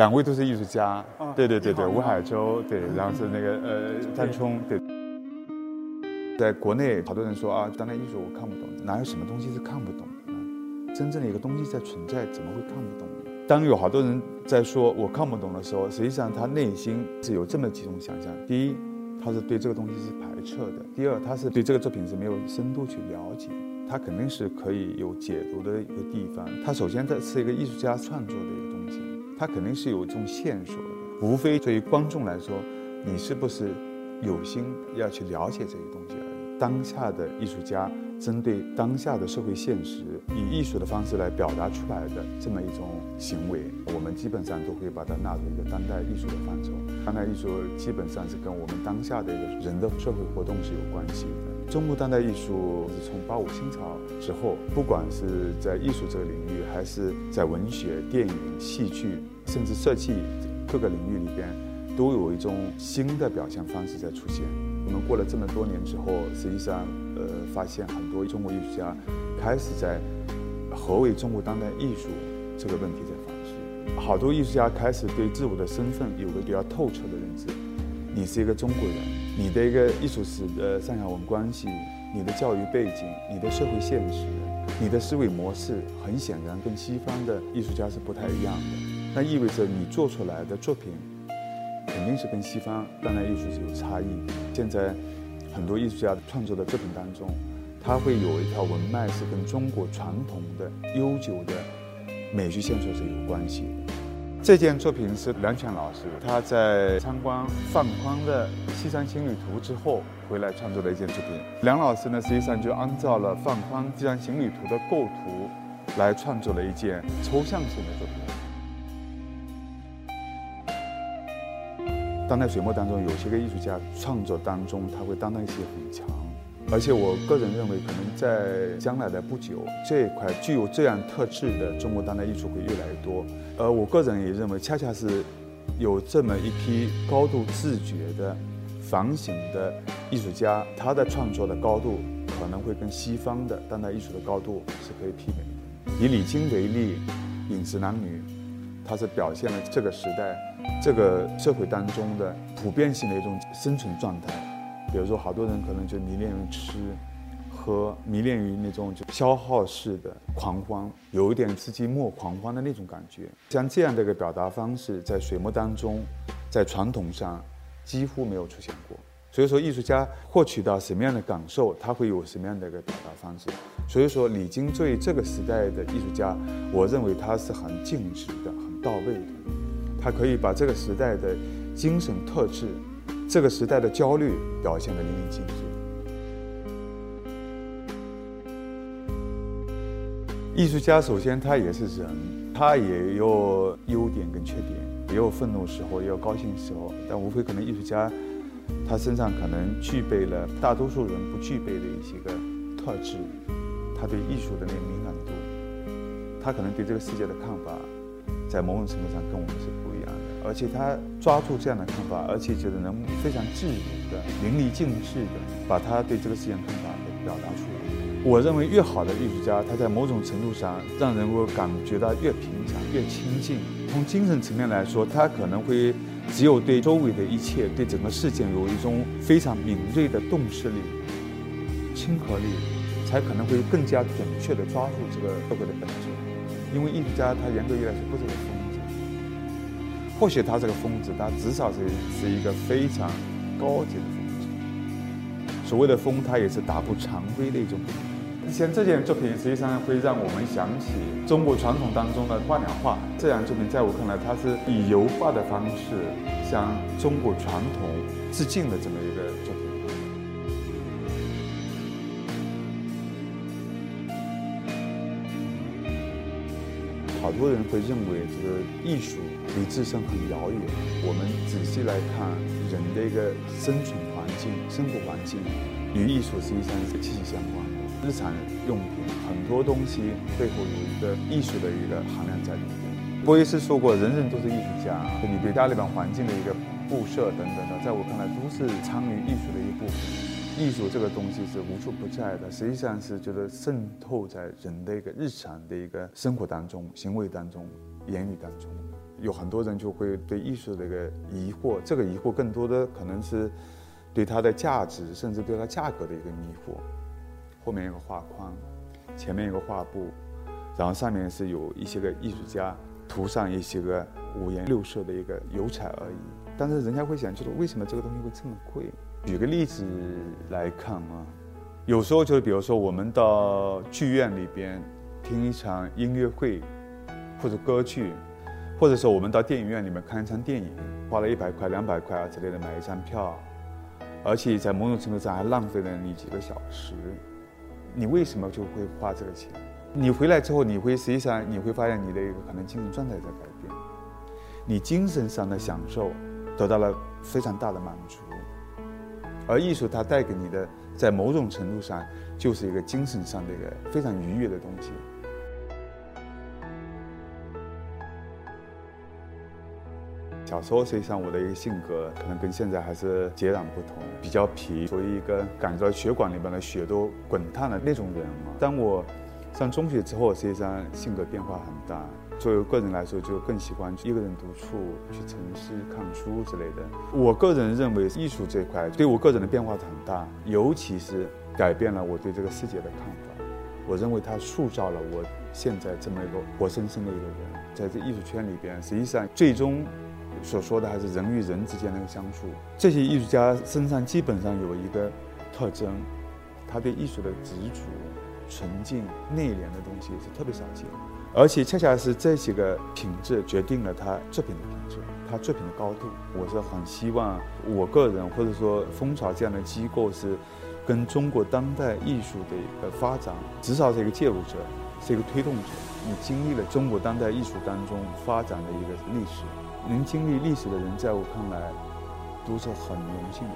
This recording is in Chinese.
两位都是艺术家，对对对对，吴海洲，对，然后是那个呃张冲，对。在国内，好多人说啊，当代艺术我看不懂，哪有什么东西是看不懂的呢？真正的一个东西在存在，怎么会看不懂呢？当有好多人在说我看不懂的时候，实际上他内心是有这么几种想象：第一，他是对这个东西是排斥的；第二，他是对这个作品是没有深度去了解。他肯定是可以有解读的一个地方。他首先，它是一个艺术家创作的一个东西，它肯定是有这种线索的。无非对于观众来说，你是不是有心要去了解这些东西而已。当下的艺术家针对当下的社会现实，以艺术的方式来表达出来的这么一种行为，我们基本上都会把它纳入一个当代艺术的范畴。当代艺术基本上是跟我们当下的一个人的社会活动是有关系的。中国当代艺术是从八五新潮之后，不管是在艺术这个领域，还是在文学、电影、戏剧，甚至设计各个领域里边，都有一种新的表现方式在出现。我们过了这么多年之后，实际上，呃，发现很多中国艺术家开始在何为中国当代艺术这个问题在反思。好多艺术家开始对自我的身份有个比较透彻的认知。你是一个中国人，你的一个艺术史的上下文关系，你的教育背景，你的社会现实，你的思维模式，很显然跟西方的艺术家是不太一样的。那意味着你做出来的作品，肯定是跟西方当代艺术是有差异。现在很多艺术家创作的作品当中，他会有一条文脉是跟中国传统的悠久的美学线索是有关系的。这件作品是梁强老师他在参观范宽的《西山行旅图》之后回来创作的一件作品。梁老师呢，实际上就按照了范宽《西山行旅图》的构图来创作了一件抽象性的作品。当代水墨当中，有些个艺术家创作当中，他会担当代性很强，而且我个人认为，可能在将来的不久，这一块具有这样特质的中国当代艺术会越来越多。而我个人也认为，恰恰是有这么一批高度自觉的、反省的艺术家，他的创作的高度可能会跟西方的当代艺术的高度是可以媲美的。以李菁为例，《饮食男女》，它是表现了这个时代、这个社会当中的普遍性的一种生存状态。比如说，好多人可能就迷恋于吃。喝迷恋于那种就消耗式的狂欢，有一点刺激莫狂欢的那种感觉。像这样的一个表达方式，在水墨当中，在传统上几乎没有出现过。所以说，艺术家获取到什么样的感受，他会有什么样的一个表达方式。所以说，李金醉这个时代的艺术家，我认为他是很尽职的、很到位的。他可以把这个时代的精神特质、这个时代的焦虑表现得淋漓尽致。艺术家首先他也是人，他也有优点跟缺点，也有愤怒时候，也有高兴时候。但无非可能艺术家，他身上可能具备了大多数人不具备的一些个特质。他对艺术的那个敏感度，他可能对这个世界的看法，在某种程度上跟我们是不。而且他抓住这样的看法，而且觉得能非常自如的、淋漓尽致的把他对这个世界的看法给表达出来。我认为越好的艺术家，他在某种程度上让人会感觉到越平常、越亲近。从精神层面来说，他可能会只有对周围的一切、对整个事件有一种非常敏锐的洞视力、亲和力，才可能会更加准确地抓住这个社会的本质。因为艺术家他严格意义来说不是个疯子，或许他是个疯子，他至少是是一个非常高级的疯子。所谓的疯，他也是打破常规的一种。像这件作品，实际上会让我们想起中国传统当中的画鸟画。这样作品在我看来，它是以油画的方式向中国传统致敬的这么一个好多人会认为这个艺术离自身很遥远。我们仔细来看，人的一个生存环境、生活环境与艺术实际上是息息相关的。日常用品很多东西背后有一个艺术的一个含量在里面。波伊斯说过：“人人都是艺术家。”你对大日本环境的一个布设等等的，在我看来都是参与艺术的一部分。艺术这个东西是无处不在的，实际上是觉得渗透在人的一个日常的一个生活当中、行为当中、言语当中。有很多人就会对艺术的一个疑惑，这个疑惑更多的可能是对它的价值，甚至对它价格的一个迷惑。后面一个画框，前面一个画布，然后上面是有一些个艺术家涂上一些个五颜六色的一个油彩而已。但是人家会想，就是为什么这个东西会这么贵？举个例子来看啊，有时候就是比如说我们到剧院里边听一场音乐会，或者歌剧，或者说我们到电影院里面看一场电影，花了一百块、两百块啊之类的买一张票，而且在某种程度上还浪费了你几个小时。你为什么就会花这个钱？你回来之后，你会实际上你会发现你的一个可能精神状态在改变，你精神上的享受得到了非常大的满足，而艺术它带给你的，在某种程度上就是一个精神上的一个非常愉悦的东西。小时候实际上我的一个性格可能跟现在还是截然不同，比较皮，属于一个感觉到血管里面的血都滚烫的那种人嘛。当我上中学之后，实际上性格变化很大。作为个人来说，就更喜欢一个人独处，去沉思、看书之类的。我个人认为，艺术这块对我个人的变化很大，尤其是改变了我对这个世界的看法。我认为它塑造了我现在这么一个活生生的一个人。在这艺术圈里边，实际上最终。所说的还是人与人之间的一个相处。这些艺术家身上基本上有一个特征，他对艺术的执着、纯净、内敛的东西是特别少见，而且恰恰是这几个品质决定了他作品的品质，他作品的高度。我是很希望我个人或者说蜂巢这样的机构是跟中国当代艺术的一个发展，至少是一个介入者，是一个推动者。你经历了中国当代艺术当中发展的一个历史。能经历历史的人，在我看来，都是很荣幸的。